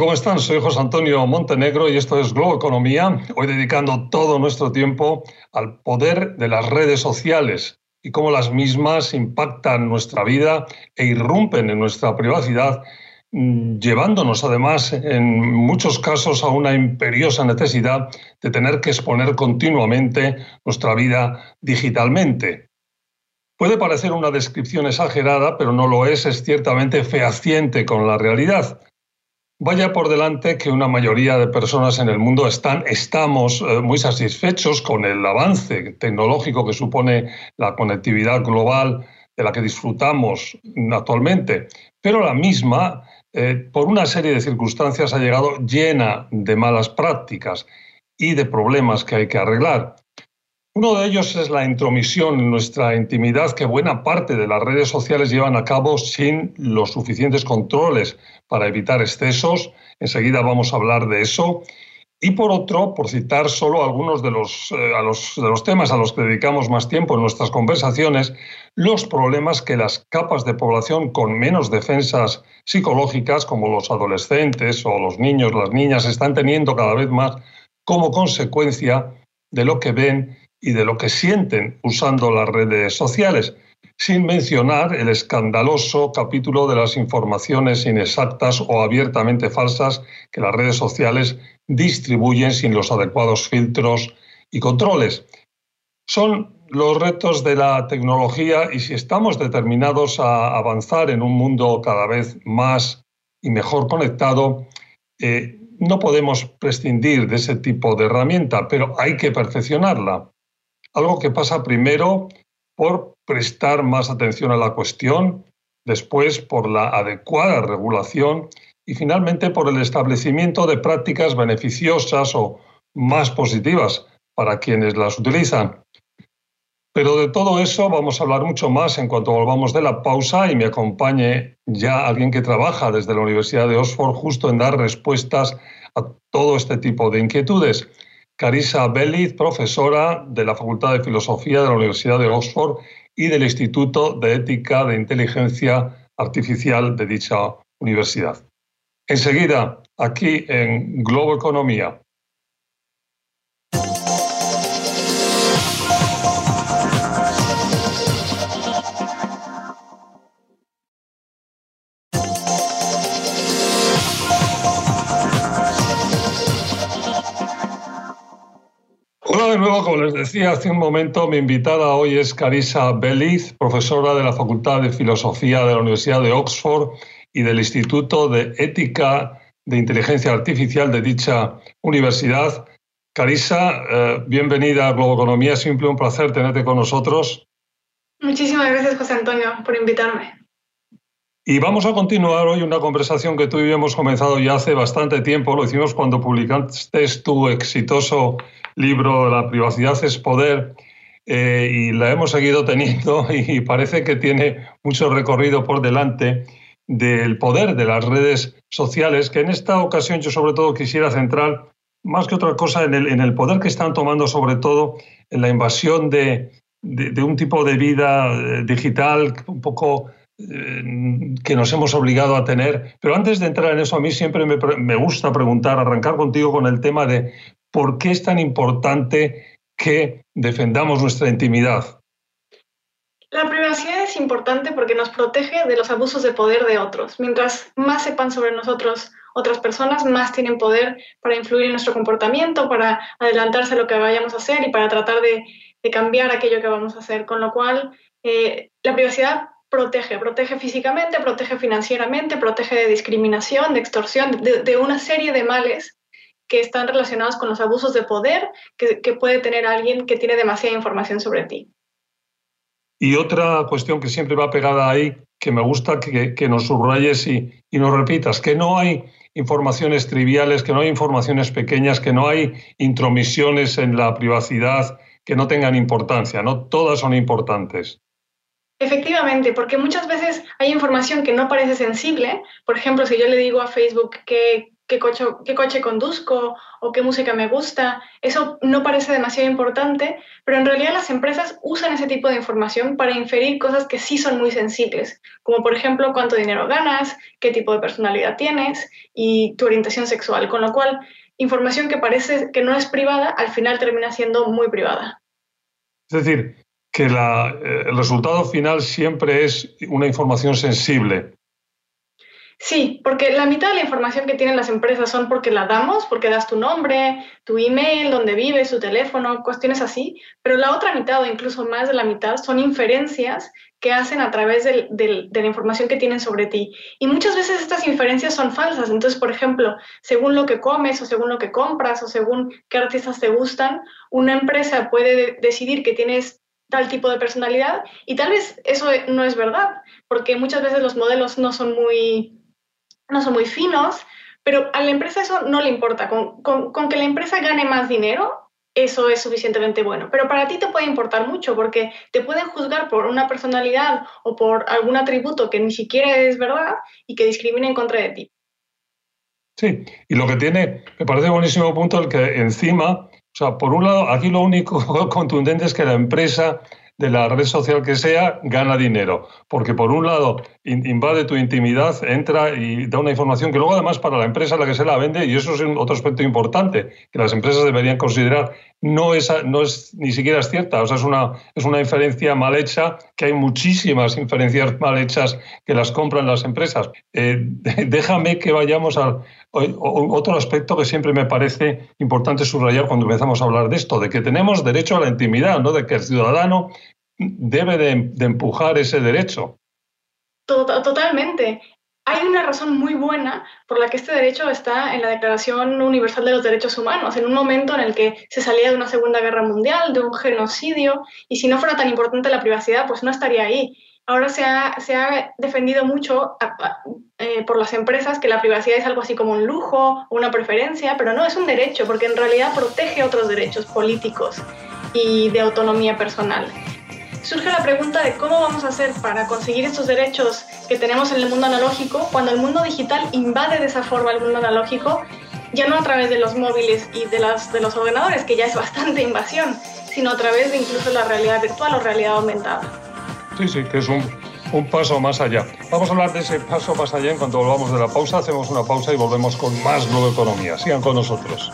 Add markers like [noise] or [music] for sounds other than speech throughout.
¿Cómo están? Soy José Antonio Montenegro y esto es Globo Economía. Hoy dedicando todo nuestro tiempo al poder de las redes sociales y cómo las mismas impactan nuestra vida e irrumpen en nuestra privacidad, mm, llevándonos además en muchos casos a una imperiosa necesidad de tener que exponer continuamente nuestra vida digitalmente. Puede parecer una descripción exagerada, pero no lo es, es ciertamente fehaciente con la realidad. Vaya por delante que una mayoría de personas en el mundo están, estamos eh, muy satisfechos con el avance tecnológico que supone la conectividad global de la que disfrutamos actualmente, pero la misma, eh, por una serie de circunstancias, ha llegado llena de malas prácticas y de problemas que hay que arreglar. Uno de ellos es la intromisión en nuestra intimidad que buena parte de las redes sociales llevan a cabo sin los suficientes controles para evitar excesos. Enseguida vamos a hablar de eso. Y por otro, por citar solo algunos de los, eh, de los temas a los que dedicamos más tiempo en nuestras conversaciones, los problemas que las capas de población con menos defensas psicológicas, como los adolescentes o los niños, las niñas, están teniendo cada vez más como consecuencia de lo que ven y de lo que sienten usando las redes sociales, sin mencionar el escandaloso capítulo de las informaciones inexactas o abiertamente falsas que las redes sociales distribuyen sin los adecuados filtros y controles. Son los retos de la tecnología y si estamos determinados a avanzar en un mundo cada vez más y mejor conectado, eh, no podemos prescindir de ese tipo de herramienta, pero hay que perfeccionarla. Algo que pasa primero por prestar más atención a la cuestión, después por la adecuada regulación y finalmente por el establecimiento de prácticas beneficiosas o más positivas para quienes las utilizan. Pero de todo eso vamos a hablar mucho más en cuanto volvamos de la pausa y me acompañe ya alguien que trabaja desde la Universidad de Oxford justo en dar respuestas a todo este tipo de inquietudes. Carissa Belliz, profesora de la Facultad de Filosofía de la Universidad de Oxford y del Instituto de Ética de Inteligencia Artificial de dicha universidad. Enseguida, aquí en Globo Economía, de nuevo, como les decía hace un momento, mi invitada hoy es Carissa Beliz, profesora de la Facultad de Filosofía de la Universidad de Oxford y del Instituto de Ética de Inteligencia Artificial de dicha universidad. Carissa, eh, bienvenida a Globo Economía, siempre un placer tenerte con nosotros. Muchísimas gracias, José Antonio, por invitarme. Y vamos a continuar hoy una conversación que tú y yo hemos comenzado ya hace bastante tiempo. Lo hicimos cuando publicaste tu exitoso libro La privacidad es poder eh, y la hemos seguido teniendo [laughs] y parece que tiene mucho recorrido por delante del poder de las redes sociales, que en esta ocasión yo sobre todo quisiera centrar más que otra cosa en el, en el poder que están tomando sobre todo en la invasión de, de, un tipo de vida eh, digital un poco eh, que nos hemos obligado a tener. Pero antes de entrar en eso, a mí siempre me, me gusta preguntar, arrancar contigo con el tema de ¿por qué es tan importante que defendamos nuestra intimidad? La privacidad es importante porque nos protege de los abusos de poder de otros. Mientras más sepan sobre nosotros otras personas, más tienen poder para influir en nuestro comportamiento, para adelantarse a lo que vayamos a hacer y para tratar de, cambiar aquello que vamos a hacer. Con lo cual, eh, la privacidad protege, protege físicamente, protege financieramente, protege de discriminación, de extorsión, de una serie de males que están relacionados con los abusos de poder que, puede tener alguien que tiene demasiada información sobre ti. Y otra cuestión que siempre va pegada ahí, que me gusta que, nos subrayes y, y, nos repitas, que no hay informaciones triviales, que no hay informaciones pequeñas, que no hay intromisiones en la privacidad que no tengan importancia, ¿no? Todas son importantes. Efectivamente, porque muchas veces hay información que no parece sensible. Por ejemplo, si yo le digo a Facebook que qué coche, conduzco o qué música me gusta. Eso no parece demasiado importante, pero en realidad las empresas usan ese tipo de información para inferir cosas que sí son muy sensibles, como por ejemplo cuánto dinero ganas, qué tipo de personalidad tienes y tu orientación sexual, con lo cual información que parece que no es privada, al final termina siendo muy privada. Es decir, que eh, el resultado final siempre es una información sensible, Sí, porque la mitad de la información que tienen las empresas son porque la damos, porque das tu nombre, tu email, dónde vives, tu teléfono, cuestiones así, pero la otra mitad o incluso más de la mitad son inferencias que hacen a través de la información que tienen sobre ti. Y muchas veces estas inferencias son falsas. Entonces, por ejemplo, según lo que comes o según lo que compras o según qué artistas te gustan, una empresa puede decidir que tienes tal tipo de personalidad y tal vez eso no es verdad, porque muchas veces los modelos no son muy no son muy finos, pero a la empresa eso no le importa. Con, con, que la empresa gane más dinero, eso es suficientemente bueno. Pero para ti te puede importar mucho porque te pueden juzgar por una personalidad o por algún atributo que ni siquiera es verdad y que discrimina en contra de ti. Sí, y lo que tiene, me parece buenísimo punto el que encima, o sea, por un lado, aquí lo único [laughs] contundente es que la empresa de la red social que sea, gana dinero. Porque por un lado invade tu intimidad, entra y da una información que luego además para la empresa a la que se la vende, y eso es otro aspecto importante que las empresas deberían considerar, no es, no es ni siquiera cierta. O sea, es una, es una inferencia mal hecha, que hay muchísimas inferencias mal hechas que las compran las empresas. Eh, [laughs] déjame que vayamos al otro aspecto que siempre me parece importante subrayar cuando empezamos a hablar de esto, de que tenemos derecho a la intimidad, ¿no? de que el ciudadano debe de, empujar ese derecho. Totalmente. Hay una razón muy buena por la que este derecho está en la Declaración Universal de los Derechos Humanos, en un momento en el que se salía de una Segunda Guerra Mundial, de un genocidio, y si no fuera tan importante la privacidad, pues no estaría ahí. Ahora se ha, se ha defendido mucho eh, por las empresas que la privacidad es algo así como un lujo una preferencia, pero no, es un derecho, porque en realidad protege otros derechos políticos y de autonomía personal surge la pregunta de cómo vamos a hacer para conseguir estos derechos que tenemos en el mundo analógico cuando el mundo digital invade de esa forma el mundo analógico, ya no a través de los móviles y de, las, de los ordenadores, que ya es bastante [laughs] invasión, sino a través de incluso la realidad virtual o realidad aumentada. Sí, sí, que es un, un paso más allá. Vamos a hablar de ese paso más allá en cuanto volvamos de la pausa. Hacemos una pausa y volvemos con más Globo Economía. Sigan con nosotros.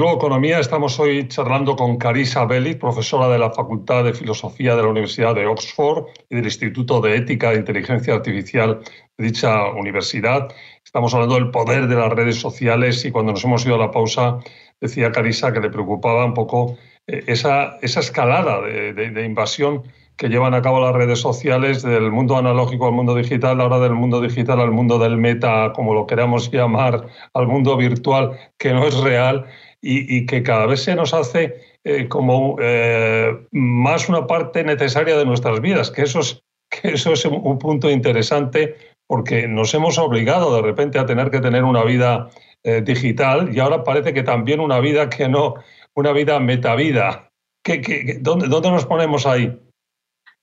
Globo Economía. Estamos hoy charlando con Carisa Belli, profesora de la Facultad de Filosofía de la Universidad de Oxford y del Instituto de Ética e Inteligencia Artificial de dicha universidad. Estamos hablando del poder de las redes sociales y cuando nos hemos ido a la pausa decía Carisa que le preocupaba un poco eh, esa, esa escalada de invasión que llevan a cabo las redes sociales del mundo analógico al mundo digital, ahora del mundo digital al mundo del meta, como lo queramos llamar, al mundo virtual que no es real y, que cada vez se nos hace eh, como eh, más una parte necesaria de nuestras vidas, que eso es, un punto interesante porque nos hemos obligado de repente a tener que tener una vida eh, digital y ahora parece que también una vida que no, una vida metavida. ¿Qué, dónde, ¿Dónde nos ponemos ahí?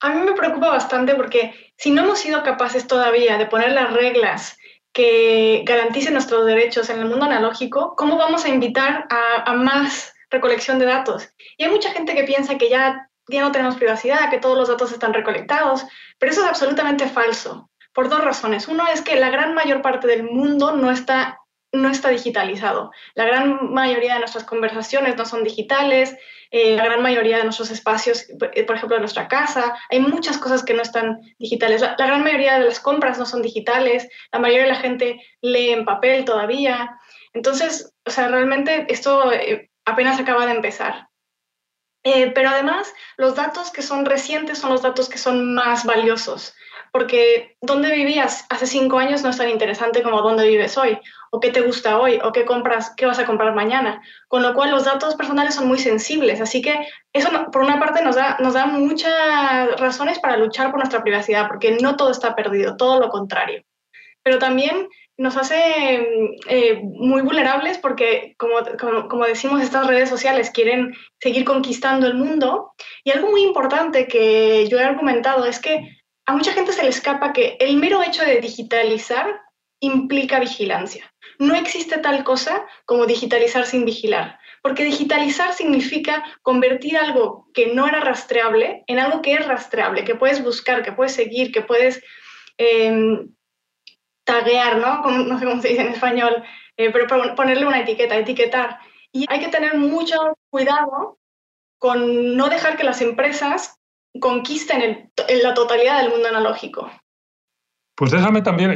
A mí me preocupa bastante porque si no hemos sido capaces todavía de poner las reglas que garanticen nuestros derechos en el mundo analógico, ¿cómo vamos a invitar a, más recolección de datos? Y hay mucha gente que piensa que ya, ya no tenemos privacidad, que todos los datos están recolectados, pero eso es absolutamente falso, por dos razones. Uno es que la gran mayor parte del mundo no está no está digitalizado. La gran mayoría de nuestras conversaciones no son digitales, eh, la gran mayoría de nuestros espacios, eh, por ejemplo, de nuestra casa, hay muchas cosas que no están digitales. La, gran mayoría de las compras no son digitales, la mayoría de la gente lee en papel todavía. Entonces, o sea, realmente esto eh, apenas acaba de empezar. pero además, los datos que son recientes son los datos que son más valiosos porque dónde vivías hace cinco años no es tan interesante como dónde vives hoy, o qué te gusta hoy, o qué compras, qué vas a comprar mañana. Con lo cual los datos personales son muy sensibles, así que eso por una parte nos da, nos da muchas razones para luchar por nuestra privacidad, porque no todo está perdido, todo lo contrario. pero también nos hace eh, muy vulnerables porque, como, como, decimos, estas redes sociales quieren seguir conquistando el mundo. Y algo muy importante que yo he argumentado es que a mucha gente se le escapa que el mero hecho de digitalizar implica vigilancia. No existe tal cosa como digitalizar sin vigilar, porque digitalizar significa convertir algo que no era rastreable en algo que es rastreable, que puedes buscar, que puedes seguir, que puedes em, taguear, ¿no? no sé cómo se dice en español, eh, pero ponerle una etiqueta, etiquetar. Y hay que tener mucho cuidado con no dejar que las empresas conquisten la totalidad del mundo analógico. Pues déjame también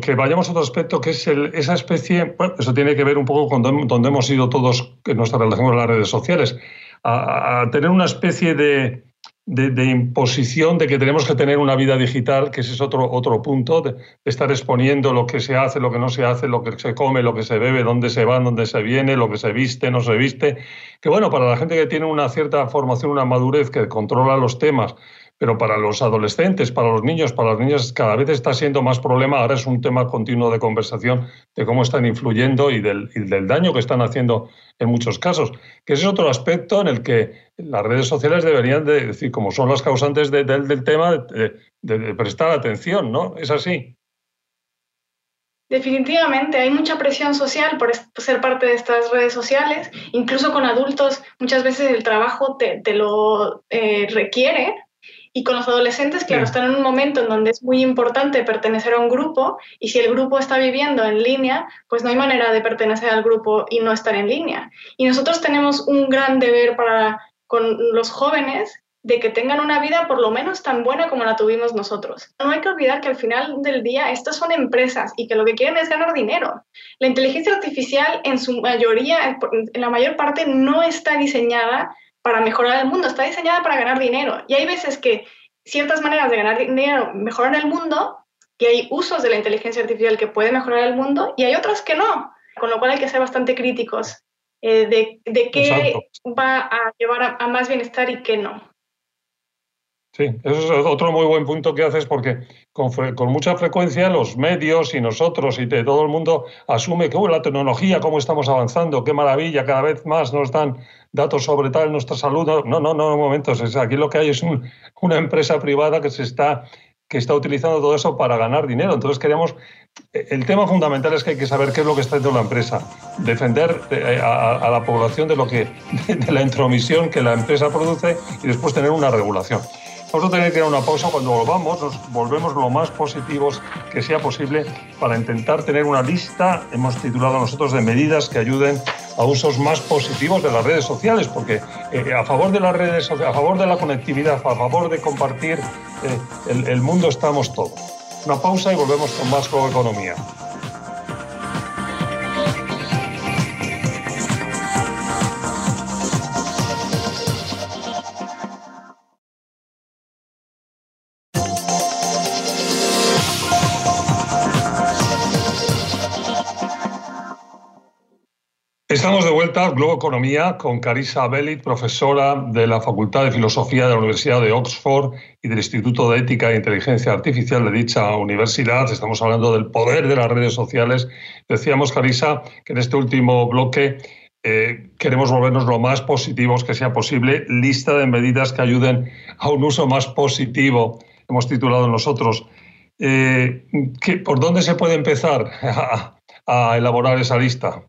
que vayamos a otro aspecto, que es esa especie, bueno, eso tiene que ver un poco con donde, hemos ido todos en nuestra relación con las redes sociales, a tener una especie de, de, imposición de que tenemos que tener una vida digital, que ese es otro, otro punto, de, estar exponiendo lo que se hace, lo que no se hace, lo que se come, lo que se bebe, dónde se va, dónde se viene, lo que se viste, no se viste. Que bueno, para la gente que tiene una cierta formación, una madurez, que controla los temas, pero para los adolescentes, para los niños, para las niñas, cada vez está siendo más problema. Ahora es un tema continuo de conversación de cómo están influyendo y del, daño que están haciendo en muchos casos. Que ese es otro aspecto en el que las redes sociales deberían de decir, como son las causantes del tema, de, prestar atención, ¿no? Es así. Definitivamente, hay mucha presión social por ser parte de estas redes sociales, incluso con adultos, muchas veces el trabajo te, lo eh, requiere y con los adolescentes, claro, están en un momento en donde es muy importante pertenecer a un grupo y si el grupo está viviendo en línea, pues no hay manera de pertenecer al grupo y no estar en línea. Y nosotros tenemos un gran deber para con los jóvenes de que tengan una vida por lo menos tan buena como la tuvimos nosotros. No hay que olvidar que al final del día estas son empresas y que lo que quieren es ganar dinero. La inteligencia artificial en su mayoría, en la mayor parte, no está diseñada para mejorar el mundo, está diseñada para ganar dinero. Y hay veces que ciertas maneras de ganar dinero mejoran el mundo y hay usos de la inteligencia artificial que puede mejorar el mundo y hay otras que no, con lo cual hay que ser bastante críticos eh, de, de, qué va a llevar a más bienestar y qué no. Sí, eso es otro muy buen punto que haces porque con, mucha frecuencia los medios y nosotros y todo el mundo asume que la tecnología, cómo estamos avanzando, qué maravilla, cada vez más nos dan datos sobre tal nuestra salud. No, no, no, momentos. Es, aquí lo que hay es una empresa privada que se está que está utilizando todo eso para ganar dinero. Entonces queremos, el tema fundamental es que hay que saber qué es lo que está haciendo la empresa, defender eh, a, a la población de lo que [laughs] de la intromisión que la empresa produce y después tener una regulación. Vamos a tener que ir a una pausa. Cuando volvamos, nos volvemos lo más positivos que sea posible para intentar tener una lista, hemos titulado nosotros, de medidas que ayuden a usos más positivos de las redes sociales, porque eh, a favor de las redes sociales, a favor de la conectividad, a favor de compartir eh, el, mundo estamos todos. Una pausa y volvemos con más Economía. Estamos de vuelta Globo Economía con Carisa Bellit, profesora de la Facultad de Filosofía de la Universidad de Oxford y del Instituto de Ética e Inteligencia Artificial de dicha universidad. Estamos hablando del poder de las redes sociales. Decíamos, Carisa, que en este último bloque eh, queremos volvernos lo más positivos que sea posible. Lista de medidas que ayuden a un uso más positivo, hemos titulado nosotros. Eh, ¿Por dónde se puede empezar [laughs] a elaborar esa lista?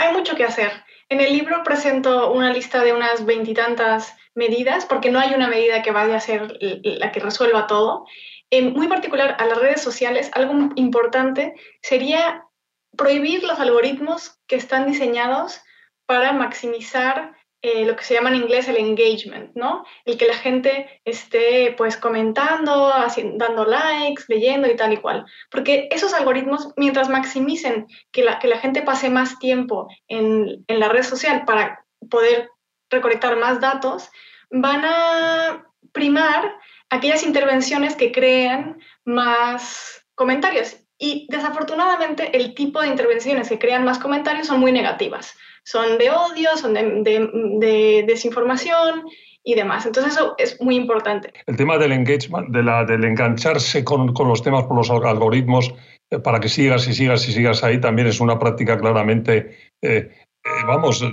Hay mucho que hacer. En el libro presento una lista de unas veintitantas medidas, porque no hay una medida que vaya a ser la que resuelva todo. En muy particular a las redes sociales, algo importante sería prohibir los algoritmos que están diseñados para maximizar eh, lo que se llama en inglés el engagement, ¿no? El que la gente esté pues comentando, dando likes, leyendo y tal y cual. Porque esos algoritmos, mientras maximicen que la, que la gente pase más tiempo en, en la red social para poder recolectar más datos, van a primar aquellas intervenciones que crean más comentarios. Y desafortunadamente el tipo de intervenciones que crean más comentarios son muy negativas son de odio, son de, desinformación y demás. Entonces eso es muy importante. El tema del engagement, de la, del engancharse con, los temas por los algoritmos, eh, para que sigas y sigas y sigas ahí, también es una práctica claramente, eh, eh, vamos,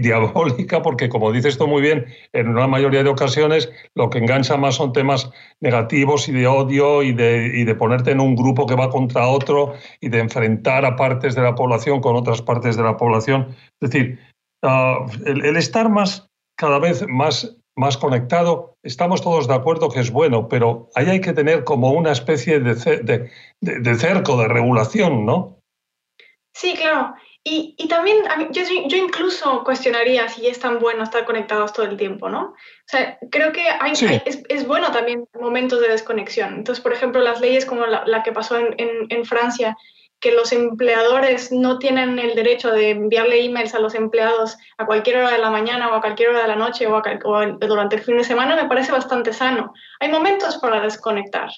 diabólica, porque como dices tú muy bien, en una mayoría de ocasiones lo que engancha más son temas negativos y de odio y de, y de ponerte en un grupo que va contra otro y de enfrentar a partes de la población con otras partes de la población. Es decir, ah, el estar más cada vez más más conectado, estamos todos de acuerdo que es bueno, pero ahí hay que tener como una especie de, de, cerco de regulación, ¿no? Sí, claro. Y, y también yo, yo, incluso cuestionaría si es tan bueno estar conectados todo el tiempo, ¿no? O sea, creo que hay, es, es, bueno también momentos de desconexión. Entonces, por ejemplo, las leyes como la, la que pasó en, en, en Francia, que los empleadores no tienen el derecho de enviarle emails a los empleados a cualquier hora de la mañana o a cualquier hora de la noche o, durante el fin de semana me parece bastante sano. Hay momentos para desconectar.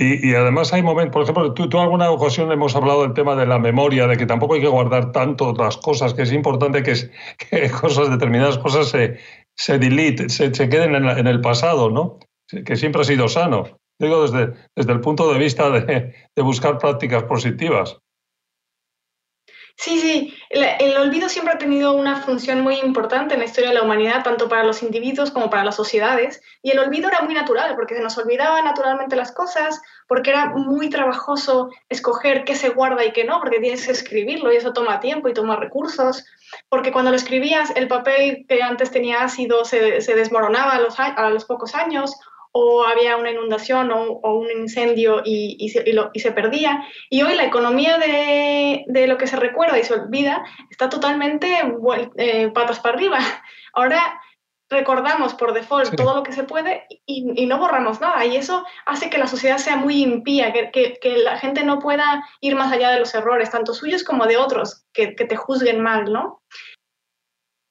Y, además hay momentos, por ejemplo, tú, tú alguna ocasión hemos hablado del tema de la memoria, de que tampoco hay que guardar tanto otras cosas, que es importante que, [laughs] que cosas, determinadas cosas se, se delete, se, queden en, en el pasado, ¿no? Que siempre ha sido sano. Digo desde, desde el punto de vista de, buscar prácticas positivas. Sí, sí, el, olvido siempre ha tenido una función muy importante en la historia de la humanidad, tanto para los individuos como para las sociedades. Y el olvido era muy natural, porque se nos olvidaban naturalmente las cosas, porque era muy trabajoso escoger qué se guarda y qué no, porque tienes que escribirlo y eso toma tiempo y toma recursos, porque cuando lo escribías el papel que antes tenía ácido se, se desmoronaba a los, a los pocos años o había una inundación o, un incendio y, se, perdía. Y hoy la economía de, lo que se recuerda y se olvida está totalmente eh, patas para arriba. Ahora recordamos por default todo lo que se puede y, no borramos nada. Y eso hace que la sociedad sea muy impía, que, la gente no pueda ir más allá de los errores, tanto suyos como de otros, que, te juzguen mal, ¿no?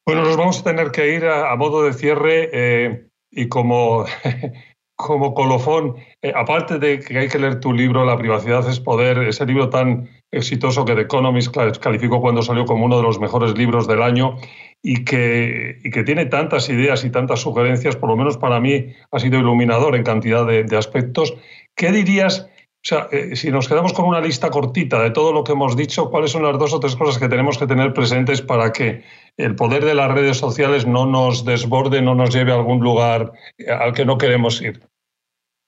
Bueno, nos vamos a tener que ir a, modo de cierre eh, y como [laughs] como colofón, eh, aparte de que hay que leer tu libro, La privacidad es poder, ese libro tan exitoso que The Economist calificó cuando salió como uno de los mejores libros del año y que, y que tiene tantas ideas y tantas sugerencias, por lo menos para mí ha sido iluminador en cantidad de, aspectos. ¿Qué dirías? O sea, eh, si nos quedamos con una lista cortita de todo lo que hemos dicho, ¿cuáles son las dos o tres cosas que tenemos que tener presentes para que el poder de las redes sociales no nos desborde, no nos lleve a algún lugar al que no queremos ir?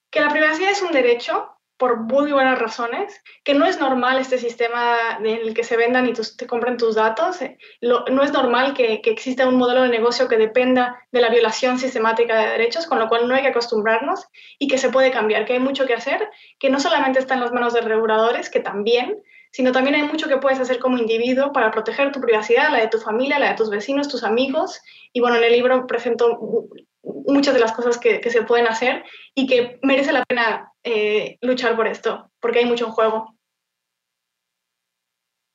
Que la privacidad es un derecho por muy buenas razones, que no es normal este sistema en el que se vendan y te compren tus datos, eh, no es normal que, que, exista un modelo de negocio que dependa de la violación sistemática de derechos, con lo cual no hay que acostumbrarnos y que se puede cambiar, que hay mucho que hacer, que no solamente está en las manos de reguladores, que también, sino también hay mucho que puedes hacer como individuo para proteger tu privacidad, la de tu familia, la de tus vecinos, tus amigos. Y bueno, en el libro presento muchas de las cosas que, se pueden hacer y que merece la pena eh, luchar por esto, porque hay mucho en juego.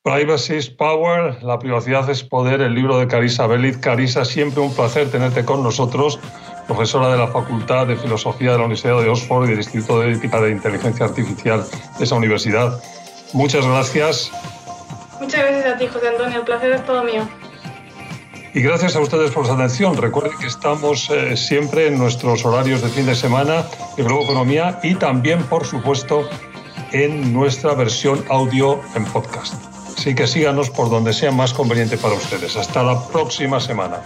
Privacy is Power, la privacidad es poder, el libro de Carisa Belit. Carisa, siempre un placer tenerte con nosotros, profesora de la Facultad de Filosofía de la Universidad de Oxford y del Instituto de Ética de Inteligencia Artificial de esa universidad. Muchas gracias. Muchas gracias a ti, José Antonio. El placer es todo mío. Y gracias a ustedes por su atención. Recuerden que estamos eh, siempre en nuestros horarios de fin de semana de Globo Economía y también, por supuesto, en nuestra versión audio en podcast. Así que síganos por donde sea más conveniente para ustedes. Hasta la próxima semana.